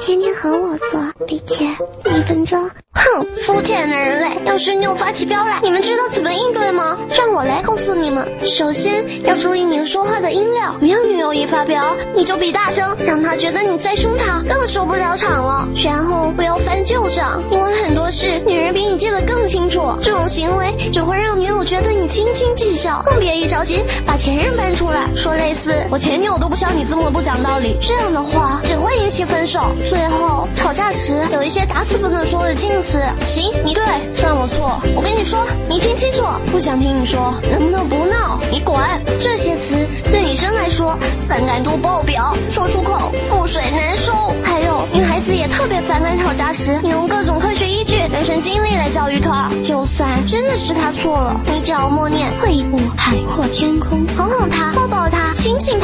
天天和我做，并且一分钟。哼，肤浅的人类！要是女友发起飙来，你们知道怎么应对吗？让我来告诉你们。首先要注意你说话的音量，不要女友一发飙你就比大声，让她觉得你在凶她，更受不了场了。然后不要翻旧账，因为很多事女人比你记得更清楚，这种行为只会让女友觉得你斤斤计较。更别一着急把前任搬出来，说类似“我前女友都不像你这么不讲道理”这样的话，只会引起分手。最后吵架时有一些打死不能说的禁词。行，你对，算我错。我跟你说，你听清楚，不想听你说，能不能不闹？你滚！这些词对女生来说反感度爆表，说出口覆水难收。还有，女孩子也特别反感吵架时你用算真的是他错了，你只要默念“退一步海阔天空”，哄哄他，抱抱他，亲亲他，